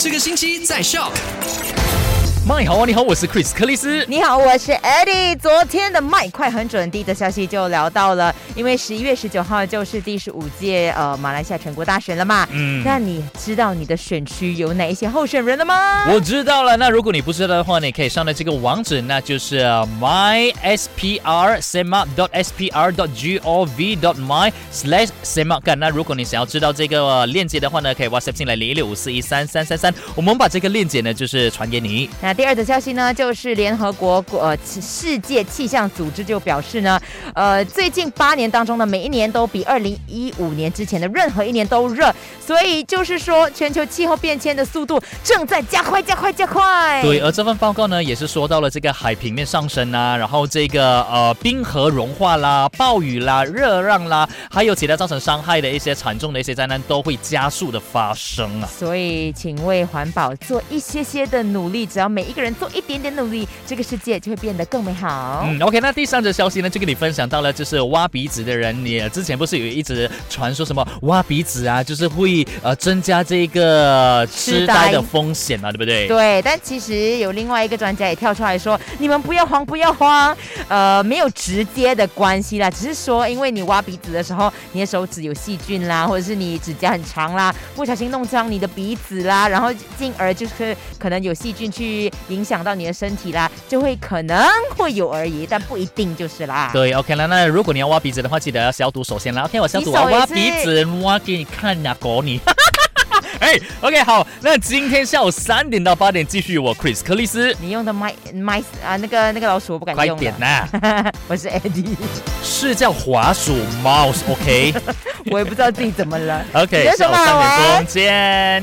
这个星期在 Shock。麦好啊，你好，我是 Chris 克里斯。你好，我是 Eddie。昨天的麦快很准，第一则消息就聊到了，因为十一月十九号就是第十五届呃马来西亚全国大选了嘛。嗯，那你知道你的选区有哪一些候选人了吗？我知道了。那如果你不知道的话，你可以上到这个网址，那就是 mysprsema.spr.gov.my/slash/sema。那如果你想要知道这个链接的话呢，可以 WhatsApp 进来零一六五四一三三三三，我们把这个链接呢就是传给你。那第二则消息呢，就是联合国呃世界气象组织就表示呢，呃，最近八年当中呢，每一年都比二零一五年之前的任何一年都热，所以就是说全球气候变迁的速度正在加快、加快、加快。对，而这份报告呢，也是说到了这个海平面上升啊，然后这个呃冰河融化啦、暴雨啦、热浪啦，还有其他造成伤害的一些惨重的一些灾难都会加速的发生啊。所以，请为环保做一些些的努力。只要每一个人做一点点努力，这个世界就会变得更美好。嗯，OK，那第三则消息呢，就跟你分享到了，就是挖鼻子的人，你之前不是有一直传说什么挖鼻子啊，就是会呃增加这个痴呆的风险嘛，对不对？对，但其实有另外一个专家也跳出来说，你们不要慌，不要慌，呃，没有直接的关系啦，只是说因为你挖鼻子的时候，你的手指有细菌啦，或者是你指甲很长啦，不小心弄脏你的鼻子啦，然后进而就是可能有细菌。去影响到你的身体啦，就会可能会有而已，但不一定就是啦。对，OK 了。那如果你要挖鼻子的话，记得要消毒首先啦。OK，我消毒我，挖鼻子，挖给你看呀，狗你。哎，OK，好。那今天下午三点到八点继续我 Chris 克里斯。你用的麦麦啊，那个那个老鼠我不敢用。快点呐！我是 Eddie，是叫滑鼠 Mouse，OK。我也不知道自己怎么了。OK，下午三点钟见。